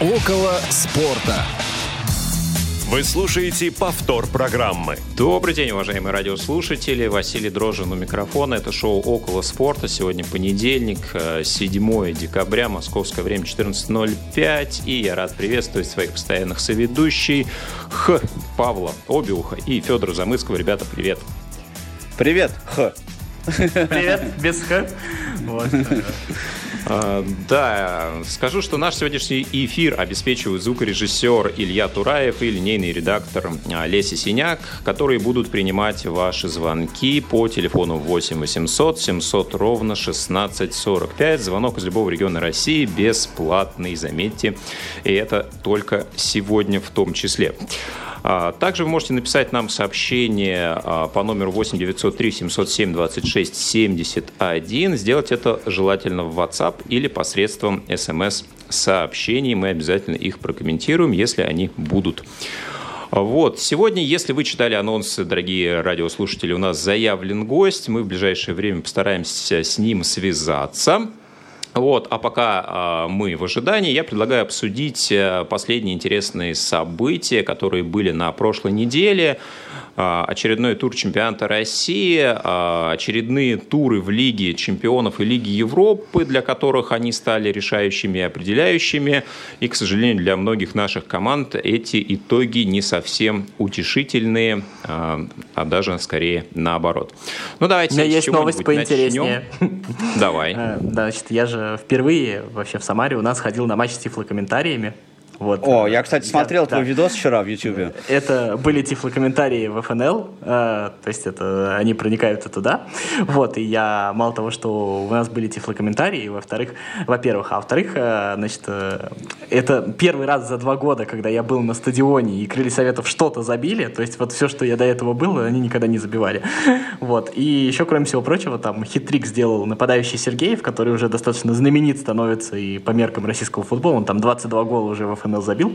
Около спорта. Вы слушаете повтор программы. Добрый день, уважаемые радиослушатели. Василий Дрожжин у микрофона. Это шоу «Около спорта». Сегодня понедельник, 7 э, декабря, московское время 14.05. И я рад приветствовать своих постоянных соведущих Х. Павла Обиуха и Федора Замыского. Ребята, привет. Привет, Х. Привет, без Х. Вот. А, да, скажу, что наш сегодняшний эфир обеспечивают звукорежиссер Илья Тураев и линейный редактор а, Леся Синяк, которые будут принимать ваши звонки по телефону 8 800 700 ровно 1645. Звонок из любого региона России бесплатный, заметьте. И это только сегодня в том числе. А, также вы можете написать нам сообщение а, по номеру 8 903 707 26 71. Сделать это желательно в WhatsApp или посредством смс-сообщений. Мы обязательно их прокомментируем, если они будут. Вот. Сегодня, если вы читали анонсы, дорогие радиослушатели, у нас заявлен гость. Мы в ближайшее время постараемся с ним связаться. Вот, а пока э, мы в ожидании, я предлагаю обсудить э, последние интересные события, которые были на прошлой неделе. А, очередной тур чемпионата России, а, очередные туры в Лиге чемпионов и Лиге Европы, для которых они стали решающими и определяющими. И, к сожалению, для многих наших команд эти итоги не совсем утешительные, а, а даже скорее наоборот. Ну, давайте У меня есть новость поинтереснее. Начнем. Давай. Э, значит, я же впервые вообще в Самаре у нас ходил на матч с тифлокомментариями. Вот. О, я, кстати, смотрел я, твой да. видос вчера в YouTube. Это были тифлокомментарии в ФНЛ, э, то есть это они проникают и туда. Вот, и я, мало того, что у нас были тифлокомментарии, во-вторых, во-первых, а во-вторых, э, значит, э, это первый раз за два года, когда я был на стадионе, и Крылья Советов что-то забили, то есть вот все, что я до этого был, они никогда не забивали. Вот, и еще, кроме всего прочего, там хитрик сделал нападающий Сергеев, который уже достаточно знаменит становится и по меркам российского футбола, он там 22 гола уже в ФНЛ ФНЛ забил.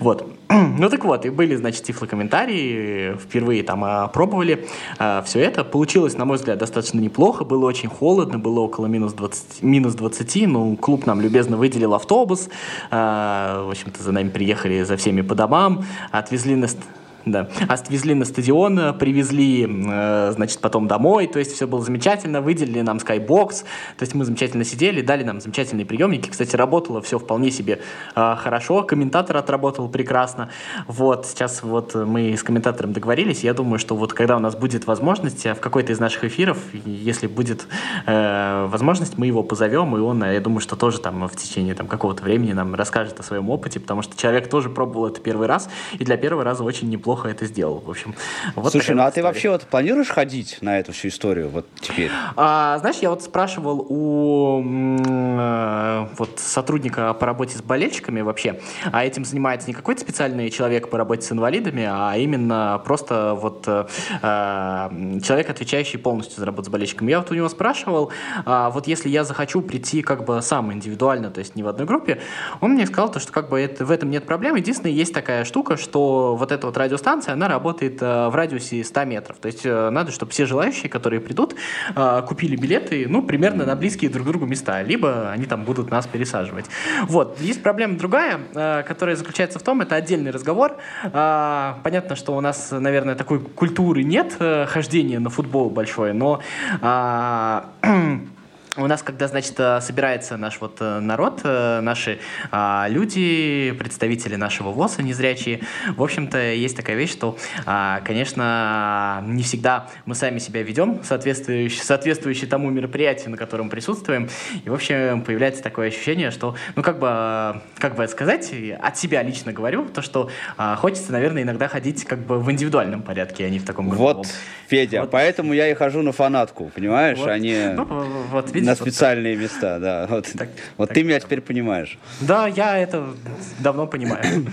Вот. Ну так вот, и были, значит, тифлокомментарии, впервые там опробовали а, все это. Получилось, на мой взгляд, достаточно неплохо, было очень холодно, было около минус 20, минус 20 ну, клуб нам любезно выделил автобус, а, в общем-то, за нами приехали за всеми по домам, отвезли нас да. Отвезли на стадион, привезли, э, значит, потом домой, то есть все было замечательно, выделили нам Skybox, то есть мы замечательно сидели, дали нам замечательные приемники, кстати, работало все вполне себе э, хорошо, комментатор отработал прекрасно, вот, сейчас вот мы с комментатором договорились, я думаю, что вот когда у нас будет возможность в какой-то из наших эфиров, если будет э, возможность, мы его позовем, и он, я думаю, что тоже там в течение там какого-то времени нам расскажет о своем опыте, потому что человек тоже пробовал это первый раз, и для первого раза очень неплохо неплохо это сделал. В общем, вот Слушай, ну а ты вообще вот планируешь ходить на эту всю историю вот теперь? А, знаешь, я вот спрашивал у э, вот сотрудника по работе с болельщиками вообще, а этим занимается не какой-то специальный человек по работе с инвалидами, а именно просто вот э, человек, отвечающий полностью за работу с болельщиками. Я вот у него спрашивал, а, вот если я захочу прийти как бы сам индивидуально, то есть не в одной группе, он мне сказал, то, что как бы это, в этом нет проблем. Единственное, есть такая штука, что вот эта вот радио радиостанция, она работает э, в радиусе 100 метров. То есть э, надо, чтобы все желающие, которые придут, э, купили билеты, ну, примерно на близкие друг к другу места, либо они там будут нас пересаживать. Вот. Есть проблема другая, которая заключается в том, это отдельный разговор. Понятно, что у нас, наверное, такой культуры нет хождения на футбол большой, но у нас, когда, значит, э, собирается наш вот э, народ, э, наши а, люди, представители нашего ВОЗа, незрячие, в общем-то, есть такая вещь, что, а, конечно, не всегда мы сами себя ведем, соответствующий, соответствующий тому мероприятию, на котором присутствуем, и, в общем, появляется такое ощущение, что, ну, как бы, как бы сказать, от себя лично говорю, то, что а, хочется, наверное, иногда ходить как бы в индивидуальном порядке, а не в таком групповом. Вот, Федя, вот. поэтому я и хожу на фанатку, понимаешь, вот. а не... Ну, вот, видишь, на специальные вот места, да. Вот, так, вот так, ты меня теперь понимаешь. Да, я это давно понимаю.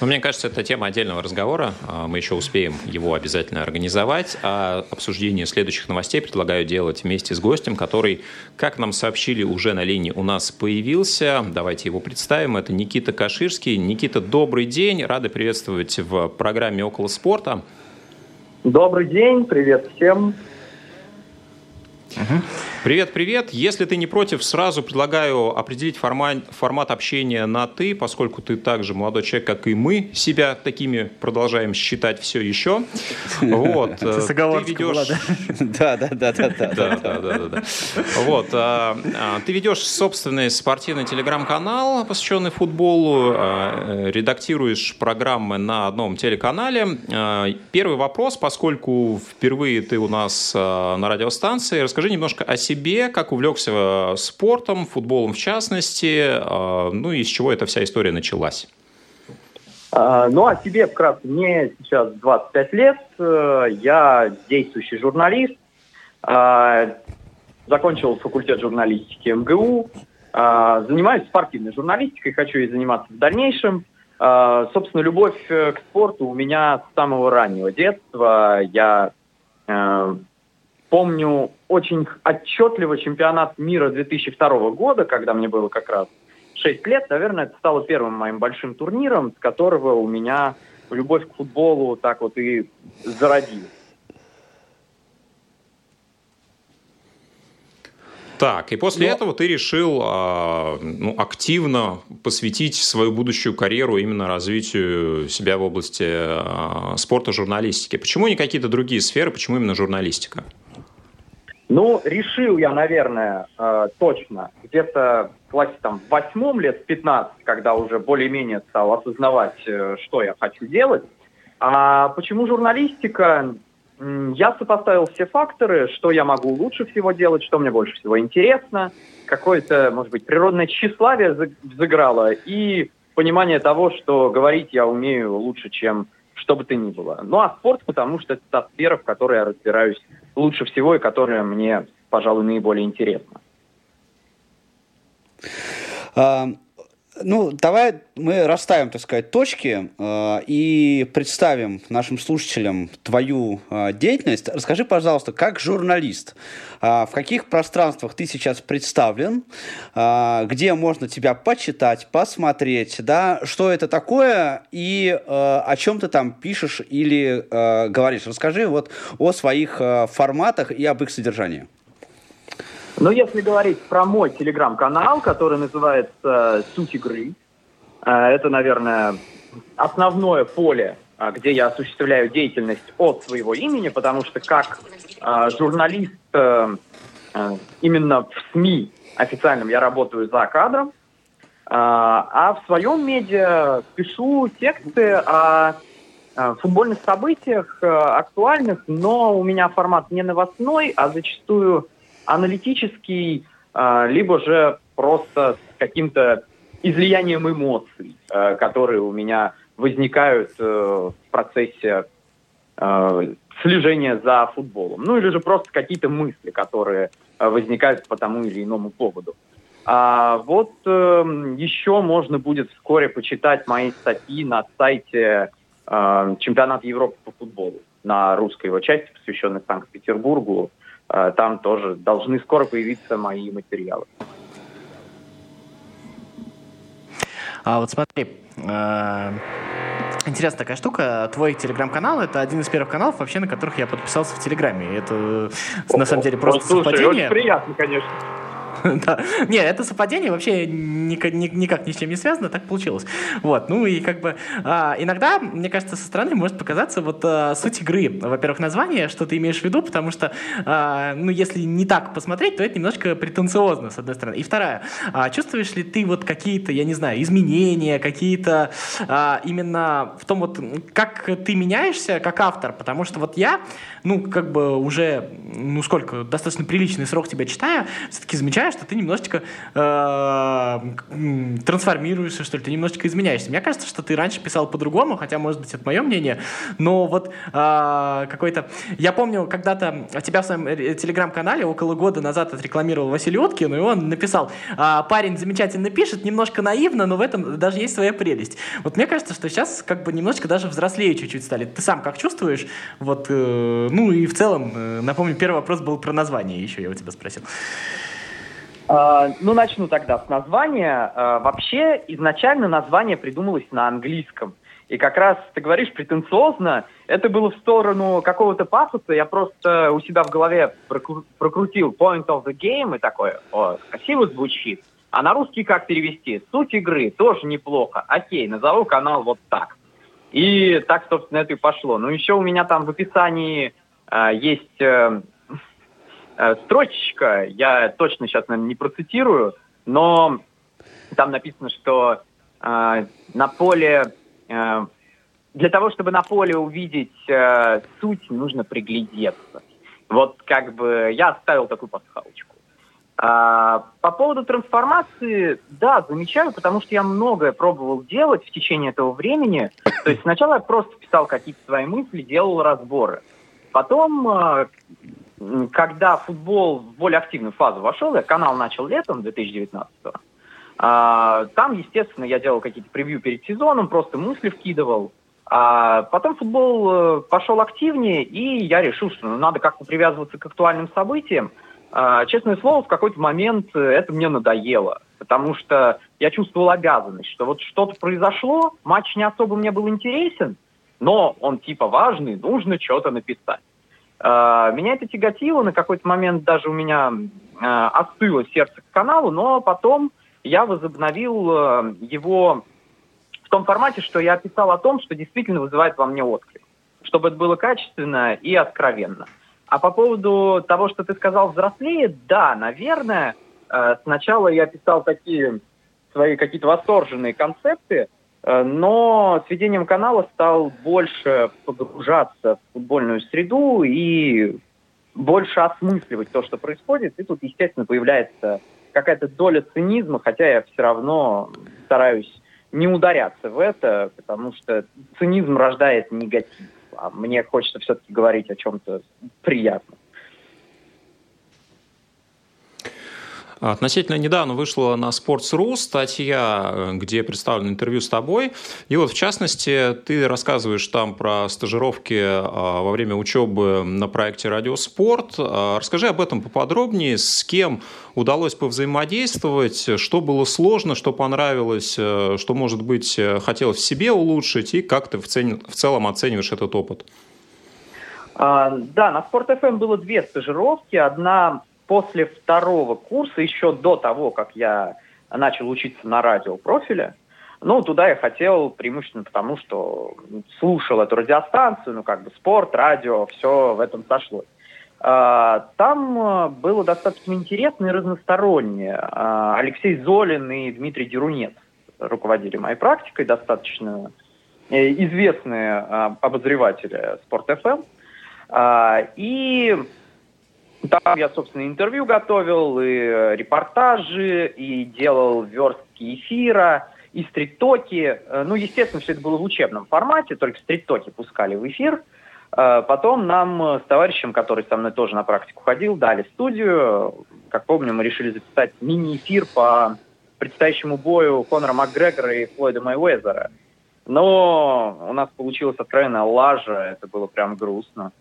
Ну, мне кажется, это тема отдельного разговора. А, мы еще успеем его обязательно организовать. А обсуждение следующих новостей предлагаю делать вместе с гостем, который, как нам сообщили, уже на линии у нас появился. Давайте его представим. Это Никита Каширский. Никита, добрый день. Рады приветствовать в программе «Около спорта». Добрый день. Привет всем. Угу. Привет, привет. Если ты не против, сразу предлагаю определить формат, формат общения на «ты», поскольку ты также молодой человек, как и мы, себя такими продолжаем считать все еще. Вот. Ты ведешь... Да, да, да, да, да. Да, да, да, Вот. А, а, ты ведешь собственный спортивный телеграм-канал, посвященный футболу, а, редактируешь программы на одном телеканале. Первый вопрос, поскольку впервые ты у нас на радиостанции, расскажи немножко о себе, как увлекся э, спортом, футболом в частности, э, ну и с чего эта вся история началась? А, ну, о себе вкратце. Мне сейчас 25 лет, э, я действующий журналист, а, закончил факультет журналистики МГУ, а, занимаюсь спортивной журналистикой, хочу ей заниматься в дальнейшем. Собственно, любовь к спорту у меня с самого раннего детства. Я помню очень отчетливо чемпионат мира 2002 года, когда мне было как раз 6 лет. Наверное, это стало первым моим большим турниром, с которого у меня любовь к футболу так вот и зародилась. Так, и после Но... этого ты решил э, ну, активно посвятить свою будущую карьеру именно развитию себя в области э, спорта, журналистики. Почему не какие-то другие сферы, почему именно журналистика? Ну, решил я, наверное, э, точно, где-то в классе там в восьмом лет, в 15, когда уже более-менее стал осознавать, э, что я хочу делать. А почему журналистика? Я сопоставил все факторы, что я могу лучше всего делать, что мне больше всего интересно, какое-то, может быть, природное тщеславие заграло и понимание того, что говорить я умею лучше, чем что бы то ни было. Ну а спорт, потому что это та сфера, в которой я разбираюсь лучше всего и которая мне, пожалуй, наиболее интересна. А, ну, давай мы расставим, так сказать, точки э, и представим нашим слушателям твою э, деятельность. Расскажи, пожалуйста, как журналист, э, в каких пространствах ты сейчас представлен, э, где можно тебя почитать, посмотреть, да, что это такое и э, о чем ты там пишешь или э, говоришь. Расскажи вот о своих э, форматах и об их содержании. Но если говорить про мой телеграм-канал, который называется «Суть игры», э, это, наверное, основное поле, э, где я осуществляю деятельность от своего имени, потому что как э, журналист именно в СМИ официальном я работаю за кадром, а в своем медиа пишу тексты о футбольных событиях актуальных, но у меня формат не новостной, а зачастую аналитический, а, либо же просто каким-то излиянием эмоций, а, которые у меня возникают э, в процессе а, слежения за футболом. Ну или же просто какие-то мысли, которые возникают по тому или иному поводу. А вот э, еще можно будет вскоре почитать мои статьи на сайте э, Чемпионата Европы по футболу на русской его части, посвященной Санкт-Петербургу. Там тоже должны скоро появиться мои материалы. А вот смотри, э, Интересная такая штука. Твой телеграм-канал это один из первых каналов, вообще, на которых я подписался в Телеграме. Это на самом деле просто Слушай, совпадение. Очень приятно, конечно. да. Не, это совпадение вообще никак, ни с чем не связано, так получилось. Вот, ну и как бы а, иногда, мне кажется, со стороны может показаться вот а, суть игры. Во-первых, название, что ты имеешь в виду, потому что, а, ну, если не так посмотреть, то это немножко претенциозно, с одной стороны. И вторая, чувствуешь ли ты вот какие-то, я не знаю, изменения, какие-то именно в том вот, как ты меняешься как автор, потому что вот я, ну, как бы уже, ну, сколько, достаточно приличный срок тебя читаю, все-таки замечаю, что ты немножечко э, трансформируешься, что ли, ты немножечко изменяешься. Мне кажется, что ты раньше писал по-другому, хотя, может быть, это мое мнение, но вот э, какой-то... Я помню, когда-то тебя в своем телеграм-канале около года назад отрекламировал Василий Уткин, и он написал, э, парень замечательно пишет, немножко наивно, но в этом даже есть своя прелесть. Вот мне кажется, что сейчас как бы немножечко даже взрослее чуть-чуть стали. Ты сам как чувствуешь? Вот, э, ну и в целом, э, напомню, первый вопрос был про название еще, я у тебя спросил. А, ну, начну тогда с названия. А, вообще, изначально название придумалось на английском. И как раз, ты говоришь, претенциозно, это было в сторону какого-то пафоса, я просто у себя в голове прокрутил point of the game и такой, о, красиво звучит. А на русский как перевести? Суть игры тоже неплохо. Окей, назову канал вот так. И так, собственно, это и пошло. Ну, еще у меня там в описании есть э, э, строчечка, я точно сейчас, наверное, не процитирую, но там написано, что э, на поле для того, чтобы на поле увидеть суть, нужно приглядеться. Вот как бы я оставил такую пасхалочку. А, по поводу трансформации, да, замечаю, потому что я многое пробовал делать в течение этого времени. То есть сначала я просто писал какие-то свои мысли, делал разборы. Потом, э, когда футбол в более активную фазу вошел, я канал начал летом 2019 -го, а, там, естественно, я делал какие-то превью перед сезоном, просто мысли вкидывал. А потом футбол э, пошел активнее, и я решил, что ну, надо как-то привязываться к актуальным событиям. А, честное слово, в какой-то момент это мне надоело, потому что я чувствовал обязанность, что вот что-то произошло, матч не особо мне был интересен, но он типа важный, нужно что-то написать. А, меня это тяготило, на какой-то момент даже у меня а, остыло сердце к каналу, но потом я возобновил э, его в том формате, что я писал о том, что действительно вызывает во мне отклик, чтобы это было качественно и откровенно. А по поводу того, что ты сказал взрослее, да, наверное, э, сначала я писал такие свои какие-то восторженные концепты, но с ведением канала стал больше погружаться в футбольную среду и больше осмысливать то, что происходит. И тут, естественно, появляется какая-то доля цинизма, хотя я все равно стараюсь не ударяться в это, потому что цинизм рождает негатив. А мне хочется все-таки говорить о чем-то приятном. Относительно недавно вышла на Sports.ru статья, э, где представлено интервью с тобой. И вот, в частности, ты рассказываешь там про стажировки а, во время учебы на проекте «Радиоспорт». А, расскажи об этом поподробнее, с кем удалось повзаимодействовать, что было сложно, что понравилось, э, что, может быть, э, хотелось в себе улучшить, и как ты в, цен... в целом оцениваешь этот опыт? А, да, на Спорт FM было две стажировки. Одна после второго курса, еще до того, как я начал учиться на радиопрофиле, ну, туда я хотел преимущественно потому, что слушал эту радиостанцию, ну, как бы спорт, радио, все в этом сошлось. А, там э, было достаточно интересно и разностороннее. А, Алексей Золин и Дмитрий Дерунец руководили моей практикой, достаточно э, известные а, обозреватели Спорт ФМ. И там я, собственно, интервью готовил, и э, репортажи, и делал верстки эфира, и стрит-токи. Э, ну, естественно, все это было в учебном формате, только стрит-токи пускали в эфир. Э, потом нам с товарищем, который со мной тоже на практику ходил, дали студию. Как помню, мы решили записать мини-эфир по предстоящему бою Конора Макгрегора и Флойда Майуэзера. Но у нас получилась откровенная лажа, это было прям грустно.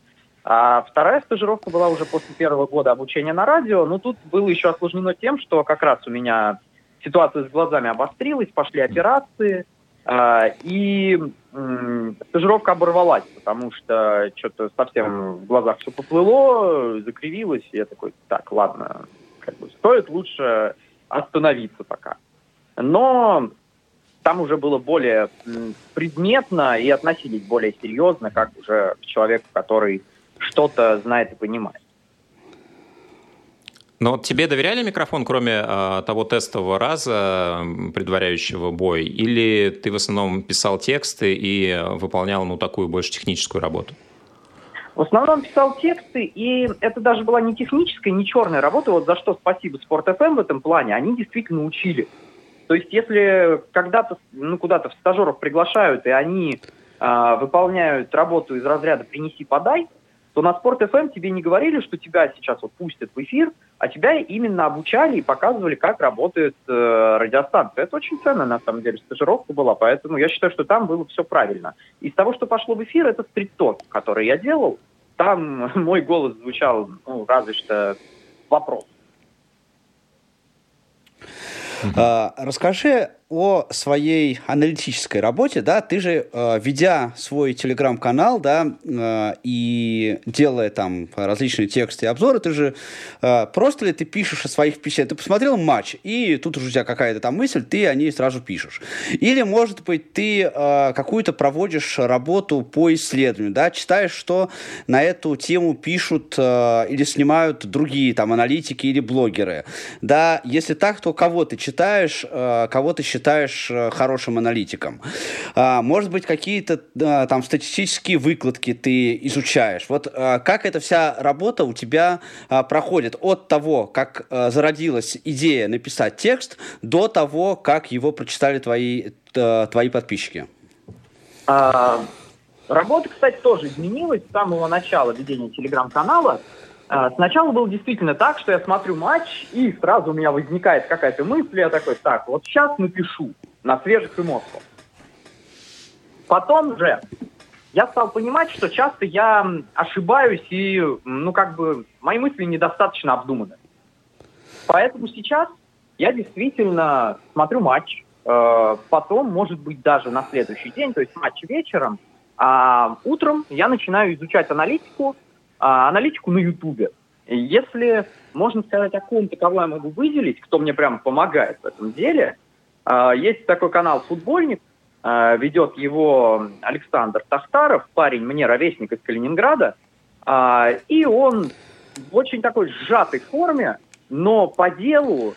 А вторая стажировка была уже после первого года обучения на радио. Но тут было еще осложнено тем, что как раз у меня ситуация с глазами обострилась, пошли операции, э, и стажировка оборвалась, потому что что-то совсем в глазах все поплыло, закривилось, и я такой, так, ладно, как бы стоит лучше остановиться пока. Но там уже было более предметно и относились более серьезно, как уже к человеку, который что-то знает и понимает. Но тебе доверяли микрофон, кроме э, того тестового раза, предваряющего бой, или ты в основном писал тексты и выполнял ну, такую больше техническую работу? В основном писал тексты, и это даже была не техническая, не черная работа, вот за что спасибо Спорт FM в этом плане, они действительно учили. То есть если когда-то, ну, куда-то в стажеров приглашают, и они э, выполняют работу из разряда «принеси-подай», то на Спорт FM тебе не говорили, что тебя сейчас вот пустят в эфир, а тебя именно обучали и показывали, как работает э, радиостанция. Это очень ценно, на самом деле, стажировка была, поэтому я считаю, что там было все правильно. Из того, что пошло в эфир, это стрит-ток, который я делал. Там мой голос звучал, ну, разве что вопрос. А, расскажи о своей аналитической работе, да, ты же, э, ведя свой телеграм-канал, да, э, и делая там различные тексты и обзоры, ты же э, просто ли ты пишешь о своих впечатлениях? Ты посмотрел матч, и тут уже у тебя какая-то там мысль, ты о ней сразу пишешь. Или, может быть, ты э, какую-то проводишь работу по исследованию, да, читаешь, что на эту тему пишут э, или снимают другие там аналитики или блогеры, да, если так, то кого ты читаешь, э, кого ты считаешь э, хорошим аналитиком. А, может быть, какие-то там статистические выкладки ты изучаешь. Вот э, как эта вся работа у тебя проходит от того, как зародилась идея написать текст, до того, как его прочитали твои, твои подписчики? А, работа, кстати, тоже изменилась с самого начала ведения телеграм-канала. А, сначала было действительно так, что я смотрю матч, и сразу у меня возникает какая-то мысль, я такой, так, вот сейчас напишу на свежих эмоциях. Потом же я стал понимать, что часто я ошибаюсь, и, ну, как бы, мои мысли недостаточно обдуманы. Поэтому сейчас я действительно смотрю матч, э, потом, может быть, даже на следующий день, то есть матч вечером, а утром я начинаю изучать аналитику, а, аналитику на Ютубе. Если можно сказать, о ком-то, кого я могу выделить, кто мне прям помогает в этом деле, а, есть такой канал «Футбольник», а, ведет его Александр Тахтаров, парень мне ровесник из Калининграда, а, и он в очень такой сжатой форме, но по делу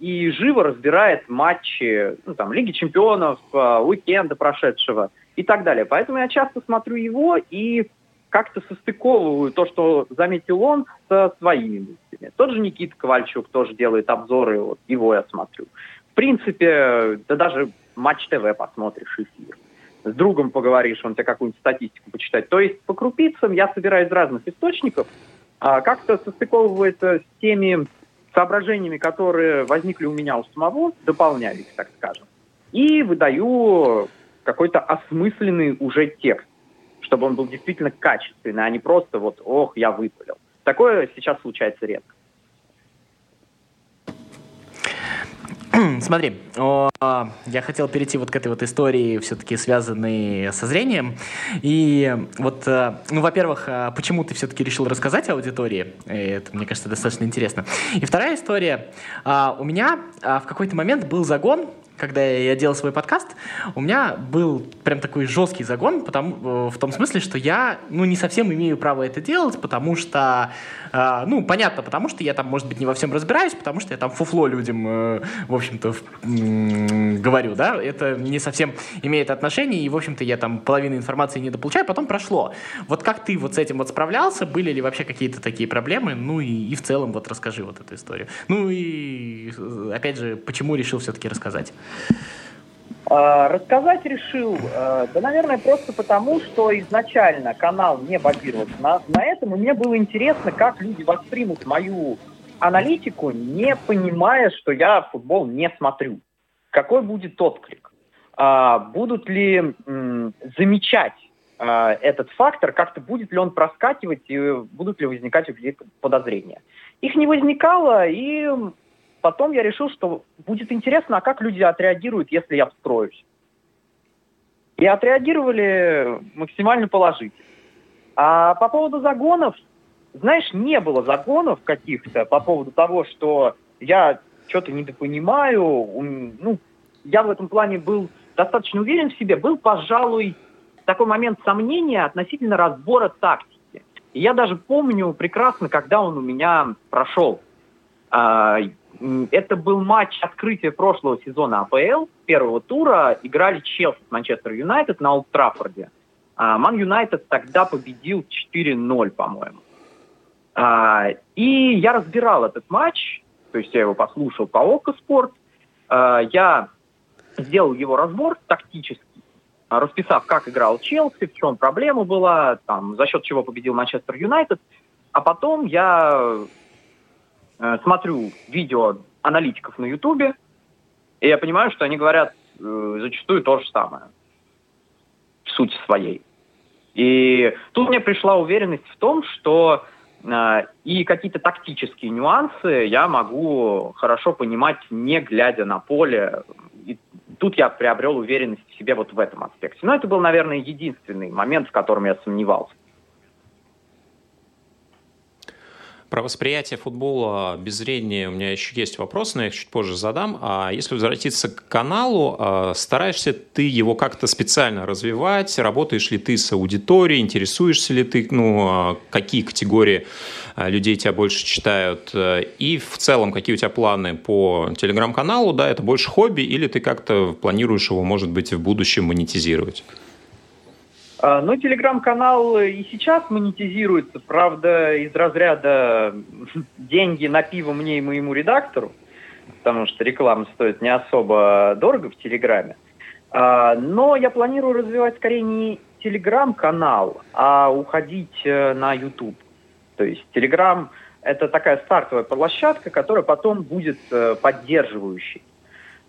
и живо разбирает матчи ну, там, Лиги чемпионов, уикенда прошедшего и так далее. Поэтому я часто смотрю его и как-то состыковываю то, что заметил он, со своими мыслями. Тот же Никита Ковальчук тоже делает обзоры, вот его я смотрю. В принципе, да даже Матч ТВ посмотришь эфир. С другом поговоришь, он тебе какую-нибудь статистику почитать. То есть по крупицам я собираю из разных источников, а как-то состыковывается с теми соображениями, которые возникли у меня у самого, дополняю их, так скажем, и выдаю какой-то осмысленный уже текст чтобы он был действительно качественный, а не просто вот, ох, я выпалил. Такое сейчас случается редко. Смотри, я хотел перейти вот к этой вот истории, все-таки связанной со зрением. И вот, э, ну, во-первых, э, почему ты все-таки решил рассказать аудитории? Это, мне кажется, достаточно интересно. И вторая история. А, у меня а, в какой-то момент был загон когда я делал свой подкаст, у меня был прям такой жесткий загон, потому, э, в том смысле, что я ну, не совсем имею право это делать, потому что, э, ну, понятно, потому что я там, может быть, не во всем разбираюсь, потому что я там фуфло людям, э, в общем-то, говорю, да, это не совсем имеет отношение, и, в общем-то, я там половину информации не дополучаю, потом прошло. Вот как ты вот с этим вот справлялся, были ли вообще какие-то такие проблемы, ну и, и в целом вот расскажи вот эту историю. Ну и, э, опять же, почему решил все-таки рассказать? А, рассказать решил, а, да, наверное, просто потому, что изначально канал не базировался на, на этом, и мне было интересно, как люди воспримут мою аналитику, не понимая, что я футбол не смотрю. Какой будет отклик? А, будут ли замечать этот фактор, как-то будет ли он проскакивать и будут ли возникать у людей подозрения? Их не возникало, и потом я решил, что будет интересно, а как люди отреагируют, если я встроюсь. И отреагировали максимально положительно. А по поводу загонов, знаешь, не было загонов каких-то по поводу того, что я что-то недопонимаю. Ну, я в этом плане был достаточно уверен в себе. Был, пожалуй, такой момент сомнения относительно разбора тактики. И я даже помню прекрасно, когда он у меня прошел. А, это был матч открытия прошлого сезона АПЛ, первого тура. Играли Челси с Манчестер Юнайтед на Олд Траффорде. А, Ман Юнайтед тогда победил 4-0, по-моему. А, и я разбирал этот матч, то есть я его послушал по Око Спорт. Я сделал его разбор тактический, расписав, как играл Челси, в чем проблема была, там, за счет чего победил Манчестер Юнайтед. А потом я Э, смотрю видео аналитиков на Ютубе, и я понимаю, что они говорят э, зачастую то же самое в сути своей. И тут мне пришла уверенность в том, что э, и какие-то тактические нюансы я могу хорошо понимать, не глядя на поле, и тут я приобрел уверенность в себе вот в этом аспекте. Но это был, наверное, единственный момент, в котором я сомневался. Про восприятие футбола без зрения у меня еще есть вопрос, но я их чуть позже задам. А если возвратиться к каналу, а, стараешься ты его как-то специально развивать? Работаешь ли ты с аудиторией? Интересуешься ли ты, ну, а, какие категории а, людей тебя больше читают? И в целом, какие у тебя планы по телеграм-каналу? Да, это больше хобби или ты как-то планируешь его, может быть, в будущем монетизировать? А, ну, телеграм-канал и сейчас монетизируется, правда, из разряда деньги на пиво мне и моему редактору, потому что реклама стоит не особо дорого в Телеграме. А, но я планирую развивать скорее не телеграм-канал, а уходить э, на YouTube. То есть телеграм – это такая стартовая площадка, которая потом будет э, поддерживающей.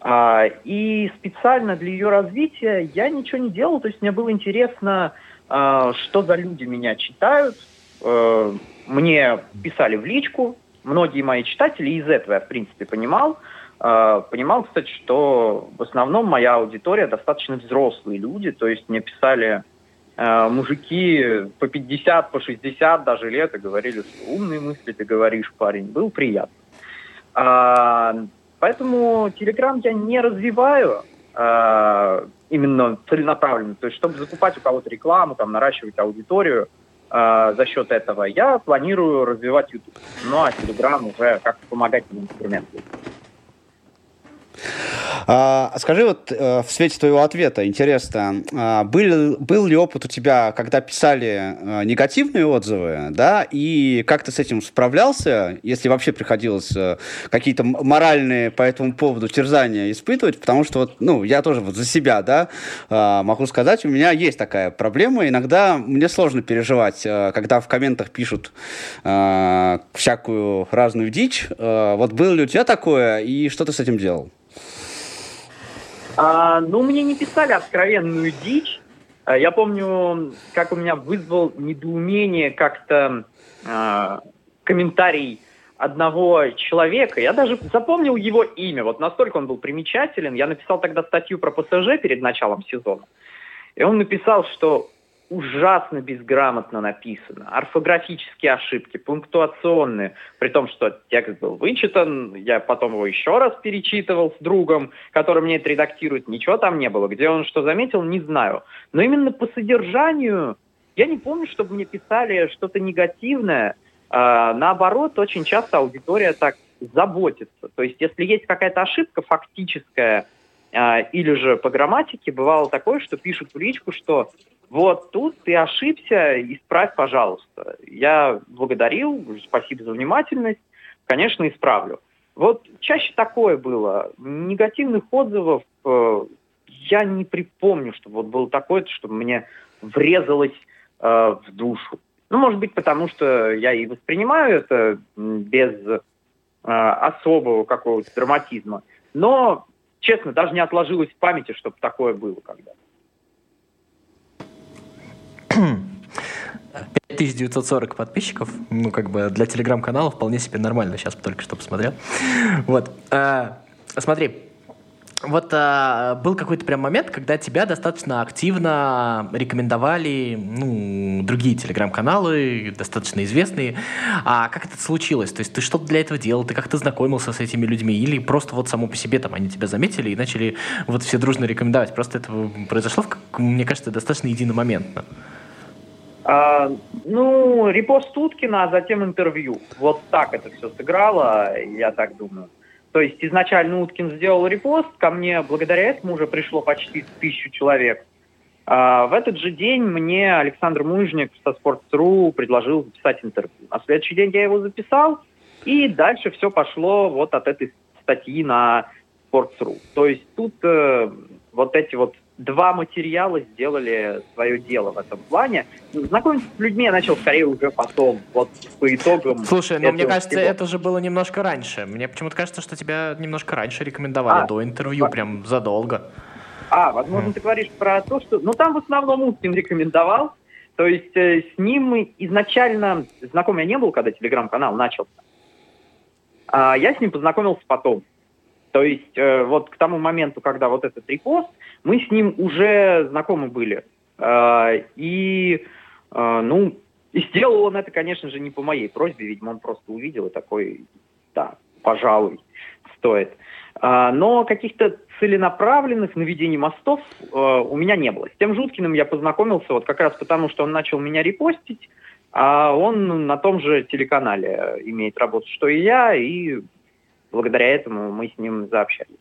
А, и специально для ее развития я ничего не делал, то есть мне было интересно, а, что за люди меня читают. Э, мне писали в личку, многие мои читатели, из этого я, в принципе, понимал. А, понимал, кстати, что в основном моя аудитория достаточно взрослые люди, то есть мне писали мужики по 50, по 60 даже лет и говорили, что умные мысли ты говоришь, парень. Был приятно. Поэтому Telegram я не развиваю э, именно целенаправленно. То есть, чтобы закупать у кого-то рекламу, там, наращивать аудиторию э, за счет этого, я планирую развивать YouTube. Ну, а Telegram уже как помогательный инструмент. А, скажи вот э, в свете твоего ответа, интересно, а, был, был ли опыт у тебя, когда писали э, негативные отзывы, да, и как ты с этим справлялся, если вообще приходилось э, какие-то моральные по этому поводу терзания испытывать, потому что вот, ну, я тоже вот за себя, да, а, могу сказать, у меня есть такая проблема, иногда мне сложно переживать, когда в комментах пишут всякую разную дичь, вот было ли у тебя такое, и что ты с этим делал? А, ну, мне не писали откровенную дичь. А, я помню, как у меня вызвал недоумение как-то а, комментарий одного человека. Я даже запомнил его имя. Вот настолько он был примечателен. Я написал тогда статью про ПСЖ перед началом сезона. И он написал, что ужасно безграмотно написано. Орфографические ошибки, пунктуационные. При том, что текст был вычитан, я потом его еще раз перечитывал с другом, который мне это редактирует. Ничего там не было. Где он что заметил, не знаю. Но именно по содержанию я не помню, чтобы мне писали что-то негативное. А, наоборот, очень часто аудитория так заботится. То есть, если есть какая-то ошибка фактическая, а, или же по грамматике бывало такое, что пишут в личку, что вот тут ты ошибся, исправь, пожалуйста. Я благодарил, спасибо за внимательность, конечно, исправлю. Вот чаще такое было. Негативных отзывов э, я не припомню, чтобы вот было такое, чтобы мне врезалось э, в душу. Ну, может быть, потому что я и воспринимаю это без э, особого какого-то драматизма. Но, честно, даже не отложилось в памяти, чтобы такое было когда-то. 5940 подписчиков, ну, как бы для телеграм-канала вполне себе нормально, сейчас только что посмотрел. Вот. А, смотри, вот а, был какой-то прям момент, когда тебя достаточно активно рекомендовали ну, другие телеграм-каналы, достаточно известные. А как это случилось? То есть ты что-то для этого делал? Ты как-то знакомился с этими людьми? Или просто вот само по себе там они тебя заметили и начали вот все дружно рекомендовать? Просто это произошло, мне кажется, достаточно единомоментно. А, ну, репост Уткина, а затем интервью. Вот так это все сыграло, я так думаю. То есть изначально Уткин сделал репост, ко мне благодаря этому уже пришло почти тысячу человек. А в этот же день мне Александр Мужник со Sports.ru предложил записать интервью. На следующий день я его записал, и дальше все пошло вот от этой статьи на Sports.ru. То есть тут э, вот эти вот два материала сделали свое дело в этом плане. Знакомиться с людьми я начал скорее уже потом, вот по итогам. Слушай, ну мне кажется, всего. это же было немножко раньше. Мне почему-то кажется, что тебя немножко раньше рекомендовали, а, до интервью, а, прям задолго. А, возможно, mm. ты говоришь про то, что... Ну, там в основном Устин рекомендовал. То есть э, с ним изначально знаком я не был, когда телеграм-канал начался. А, я с ним познакомился потом. То есть э, вот к тому моменту, когда вот этот репост, мы с ним уже знакомы были. Э, и, э, ну, и сделал он это, конечно же, не по моей просьбе, видимо, он просто увидел и такой, да, пожалуй, стоит. Но каких-то целенаправленных наведений мостов у меня не было. С тем Жуткиным я познакомился вот как раз потому, что он начал меня репостить, а он на том же телеканале имеет работу, что и я, и благодаря этому мы с ним заобщались.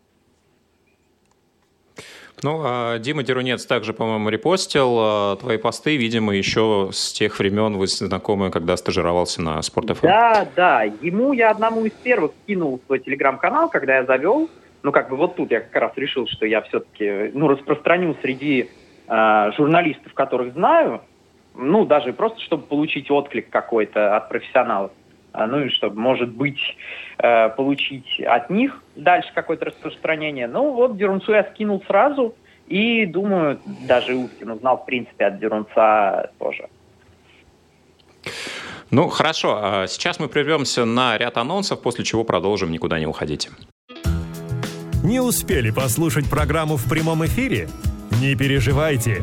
Ну, а Дима Дерунец также, по-моему, репостил а, твои посты, видимо, еще с тех времен вы знакомы, когда стажировался на Спорт Да, да, ему я одному из первых скинул свой телеграм-канал, когда я завел. Ну, как бы вот тут я как раз решил, что я все-таки, ну, распространю среди э, журналистов, которых знаю, ну, даже просто, чтобы получить отклик какой-то от профессионалов. А, ну и чтобы, может быть, э, получить от них дальше какое-то распространение. Ну вот Дерунцу я скинул сразу, и думаю, даже Уткин узнал, в принципе, от Дерунца тоже. Ну, хорошо. А сейчас мы прервемся на ряд анонсов, после чего продолжим. Никуда не уходите. Не успели послушать программу в прямом эфире? Не переживайте.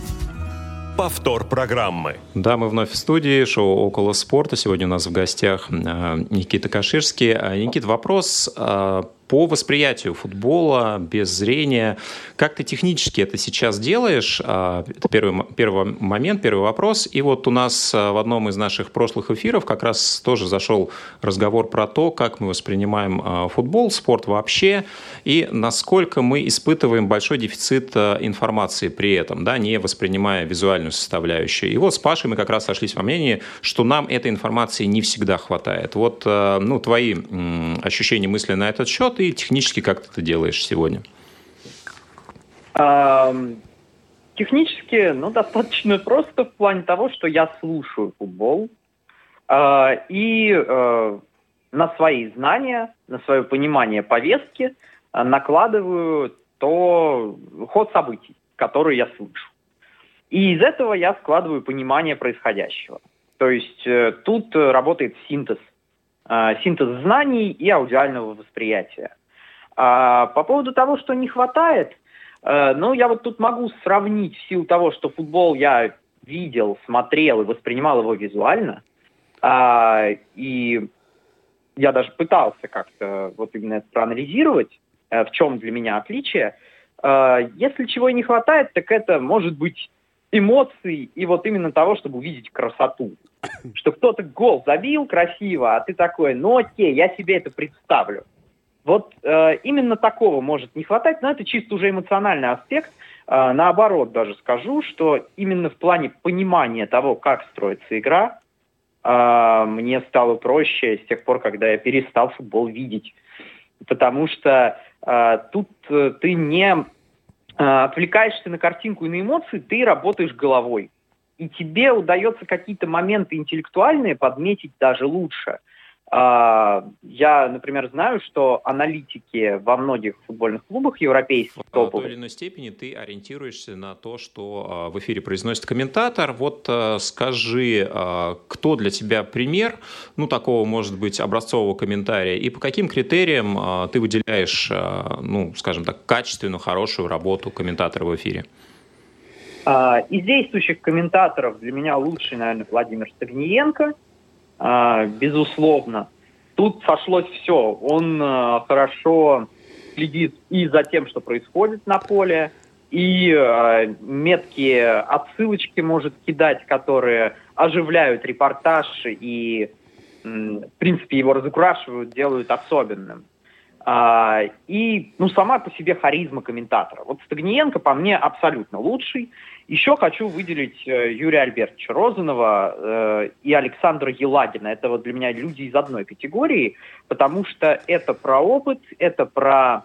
повтор программы. Да, мы вновь в студии, шоу «Около спорта». Сегодня у нас в гостях э, Никита Каширский. А, Никита, вопрос а, по восприятию футбола без зрения. Как ты технически это сейчас делаешь? А, это первый, первый момент, первый вопрос. И вот у нас а, в одном из наших прошлых эфиров как раз тоже зашел разговор про то, как мы воспринимаем а, футбол, спорт вообще, и насколько мы испытываем большой дефицит информации при этом, да, не воспринимая визуальную составляющую. И вот с Пашей мы как раз сошлись во мнении, что нам этой информации не всегда хватает. Вот ну, твои ощущения, мысли на этот счет ты технически как ты это делаешь сегодня? Технически, ну, достаточно просто в плане того, что я слушаю футбол э, и э, на свои знания, на свое понимание повестки э, накладываю то ход событий, которые я слышу. И из этого я складываю понимание происходящего. То есть э, тут работает синтез Э, синтез знаний и аудиального восприятия. А по поводу того, что не хватает, э, ну, я вот тут могу сравнить в силу того, что футбол я видел, смотрел и воспринимал его визуально, а, и я даже пытался как-то вот именно это проанализировать, э, в чем для меня отличие. Если чего и не хватает, так это может быть эмоций и вот именно того, чтобы увидеть красоту. Что кто-то гол забил красиво, а ты такой, ну окей, я себе это представлю. Вот э, именно такого может не хватать, но это чисто уже эмоциональный аспект. Э, наоборот, даже скажу, что именно в плане понимания того, как строится игра, э, мне стало проще с тех пор, когда я перестал футбол видеть. Потому что э, тут э, ты не Э, отвлекаешься на картинку и на эмоции, ты работаешь головой. И тебе удается какие-то моменты интеллектуальные подметить даже лучше – а, я, например, знаю, что аналитики во многих футбольных клубах европейских. В той или иной степени ты ориентируешься на то, что а, в эфире произносит комментатор. Вот а, скажи, кто для тебя пример, ну, такого, может быть, образцового комментария, и по каким критериям ты выделяешь, ну, скажем так, качественную, хорошую работу комментатора в эфире? Из действующих комментаторов для меня лучший, наверное, Владимир Стагниенко – а, безусловно. Тут сошлось все. Он а, хорошо следит и за тем, что происходит на поле, и меткие отсылочки может кидать, которые оживляют репортаж и, в принципе, его разукрашивают, делают особенным. А, и, ну, сама по себе харизма комментатора. Вот Стагниенко, по мне, абсолютно лучший. Еще хочу выделить э, Юрия Альбертовича Розанова э, и Александра Елагина. Это вот для меня люди из одной категории, потому что это про опыт, это про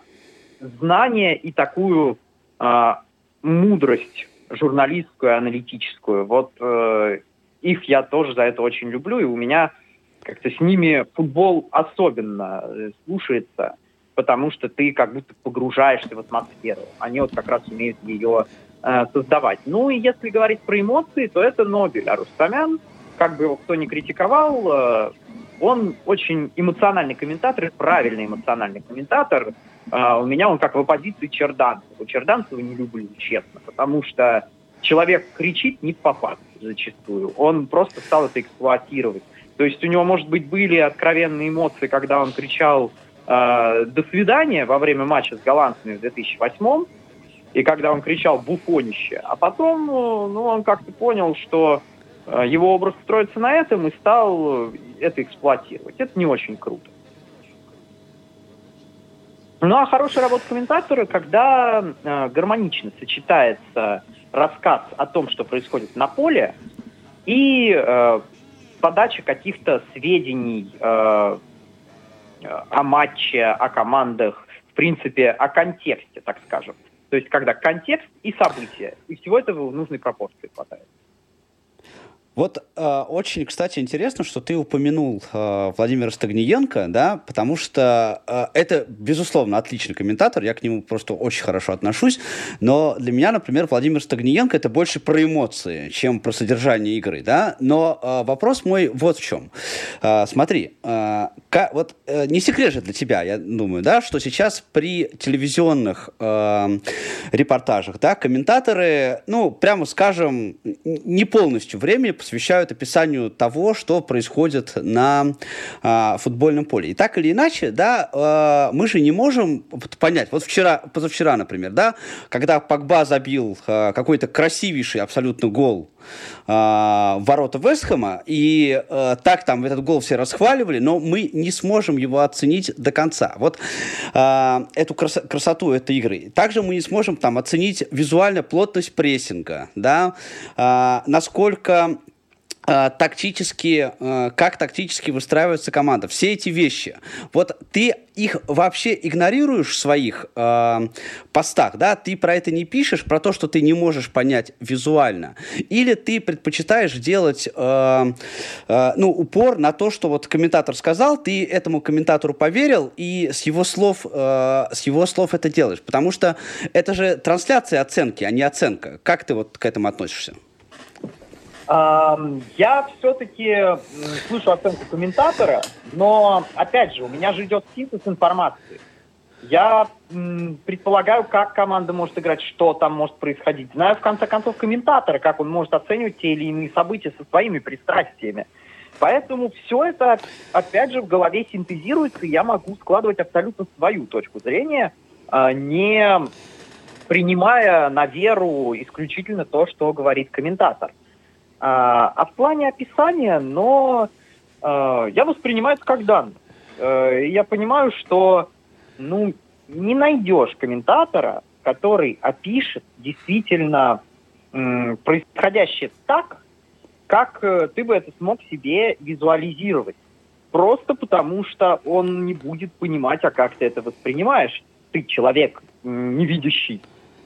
знание и такую э, мудрость журналистскую, аналитическую. Вот э, их я тоже за это очень люблю, и у меня как-то с ними футбол особенно э, слушается, потому что ты как будто погружаешься в атмосферу. Они вот как раз умеют ее э, создавать. Ну и если говорить про эмоции, то это Нобель, а Рустамян, как бы его кто ни критиковал, э, он очень эмоциональный комментатор, правильный эмоциональный комментатор. Uh, у меня он как в оппозиции Черданцеву. Черданцева не люблю, честно, потому что человек кричит не в попад зачастую. Он просто стал это эксплуатировать. То есть у него, может быть, были откровенные эмоции, когда он кричал э, «до свидания» во время матча с голландцами в 2008 и когда он кричал «буфонище». А потом ну, он как-то понял, что э, его образ строится на этом и стал это эксплуатировать. Это не очень круто. Ну а хорошая работа комментатора, когда э, гармонично сочетается рассказ о том, что происходит на поле, и э, подача каких-то сведений э, о матче, о командах, в принципе, о контексте, так скажем. То есть, когда контекст и события, и всего этого в нужной пропорции хватает. Вот э, очень, кстати, интересно, что ты упомянул э, Владимира Стагниенко, да, потому что э, это, безусловно, отличный комментатор, я к нему просто очень хорошо отношусь, но для меня, например, Владимир Стагниенко это больше про эмоции, чем про содержание игры, да, но э, вопрос мой вот в чем. Э, смотри, э, ка, вот э, не секрет же для тебя, я думаю, да, что сейчас при телевизионных э, репортажах, да, комментаторы, ну, прямо скажем, не полностью времени посвящают описанию того, что происходит на э, футбольном поле. И так или иначе, да, э, мы же не можем понять. Вот вчера, позавчера, например, да, когда Погба забил э, какой-то красивейший абсолютно гол э, ворота Вестхэма, и э, так там этот гол все расхваливали, но мы не сможем его оценить до конца. Вот э, эту крас красоту этой игры. Также мы не сможем там оценить визуально плотность прессинга, да, э, насколько тактически, э, как тактически выстраивается команда. Все эти вещи. Вот ты их вообще игнорируешь в своих э, постах, да? Ты про это не пишешь, про то, что ты не можешь понять визуально. Или ты предпочитаешь делать, э, э, ну, упор на то, что вот комментатор сказал, ты этому комментатору поверил и с его слов, э, с его слов это делаешь. Потому что это же трансляция оценки, а не оценка. Как ты вот к этому относишься? Я все-таки слышу оценку комментатора, но, опять же, у меня же идет синтез информации. Я предполагаю, как команда может играть, что там может происходить. Знаю, в конце концов, комментатора, как он может оценивать те или иные события со своими пристрастиями. Поэтому все это, опять же, в голове синтезируется, и я могу складывать абсолютно свою точку зрения, а, не принимая на веру исключительно то, что говорит комментатор. А, а в плане описания, но э, я воспринимаю это как данность. Э, я понимаю, что ну, не найдешь комментатора, который опишет действительно э, происходящее так, как э, ты бы это смог себе визуализировать. Просто потому, что он не будет понимать, а как ты это воспринимаешь. Ты человек, не видящий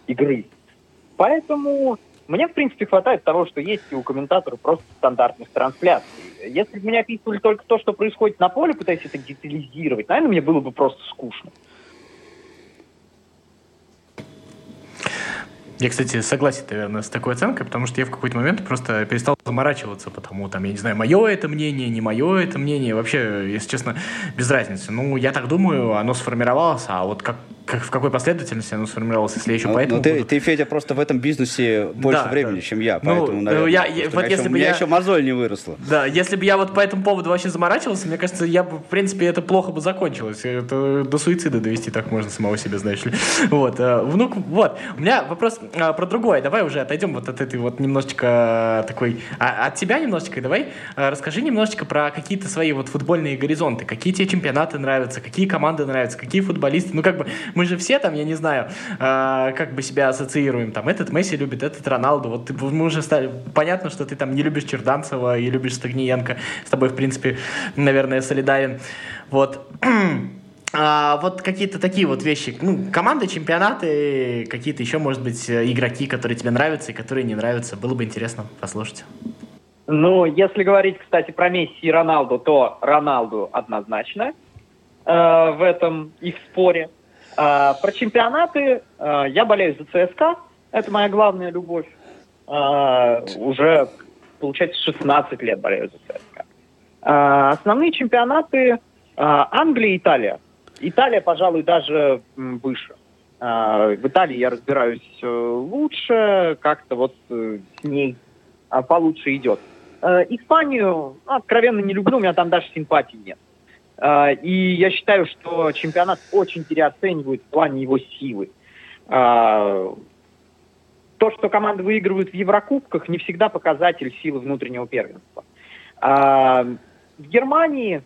игры. Поэтому мне, в принципе, хватает того, что есть и у комментатора просто стандартных трансляций. Если бы меня описывали только то, что происходит на поле, пытаясь это детализировать, наверное, мне было бы просто скучно. Я, кстати, согласен, наверное, с такой оценкой, потому что я в какой-то момент просто перестал заморачиваться, потому там, я не знаю, мое это мнение, не мое это мнение, вообще, если честно, без разницы. Ну, я так думаю, оно сформировалось, а вот как, как в какой последовательности оно сформировалось, если я еще ну, поэтому... Ну, ты, буду... ты, Федя, просто в этом бизнесе больше да, времени, да. чем я, ну, поэтому, наверное, я, я, вот если еще, бы у меня я... еще мозоль не выросла. Да, если бы я вот по этому поводу вообще заморачивался, мне кажется, я бы, в принципе, это плохо бы закончилось. Это до суицида довести так можно самого себя, знаешь ли. Вот, э, внук, вот. У меня вопрос э, про другое давай уже отойдем вот от этой вот немножечко такой... А, от тебя немножечко, давай а, расскажи немножечко про какие-то свои вот футбольные горизонты. Какие тебе чемпионаты нравятся, какие команды нравятся, какие футболисты. Ну, как бы, мы же все там, я не знаю, а, как бы себя ассоциируем. Там, этот Месси любит, этот Роналду. Вот мы уже стали... Понятно, что ты там не любишь Черданцева и любишь Стагниенко. С тобой, в принципе, наверное, солидарен. Вот. а, вот какие-то такие вот вещи. Ну, команды, чемпионаты, какие-то еще, может быть, игроки, которые тебе нравятся и которые не нравятся. Было бы интересно послушать. Ну, если говорить, кстати, про Месси и Роналду, то Роналду однозначно э, в этом их споре. Э, про чемпионаты э, я болею за ЦСКА, это моя главная любовь. Э, уже, получается, 16 лет болею за ЦСКА. Основные чемпионаты Англия и Италия. Италия, пожалуй, даже выше. В Италии я разбираюсь э, лучше, как-то вот э, с ней получше идет. Э, Испанию ну, откровенно не люблю, у меня там даже симпатий нет. Э, и я считаю, что чемпионат очень переоценивают в плане его силы. Э, то, что команды выигрывают в Еврокубках, не всегда показатель силы внутреннего первенства. В Германии